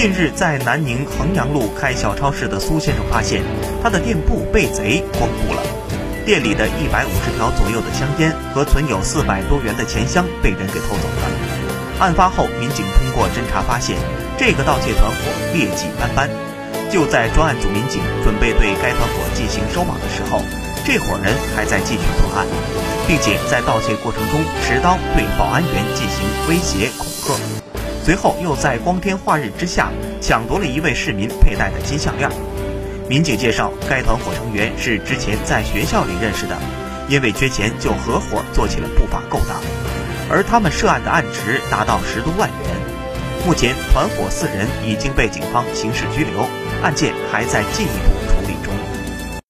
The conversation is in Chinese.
近日，在南宁衡阳路开小超市的苏先生发现，他的店铺被贼光顾了，店里的一百五十条左右的香烟和存有四百多元的钱箱被人给偷走了。案发后，民警通过侦查发现，这个盗窃团伙劣迹斑斑。就在专案组民警准备对该团伙进行收网的时候，这伙人还在继续作案，并且在盗窃过程中持刀对保安员进行威胁恐吓。随后又在光天化日之下抢夺了一位市民佩戴的金项链。民警介绍，该团伙成员是之前在学校里认识的，因为缺钱就合伙做起了不法勾当，而他们涉案的案值达到十多万元。目前，团伙四人已经被警方刑事拘留，案件还在进一步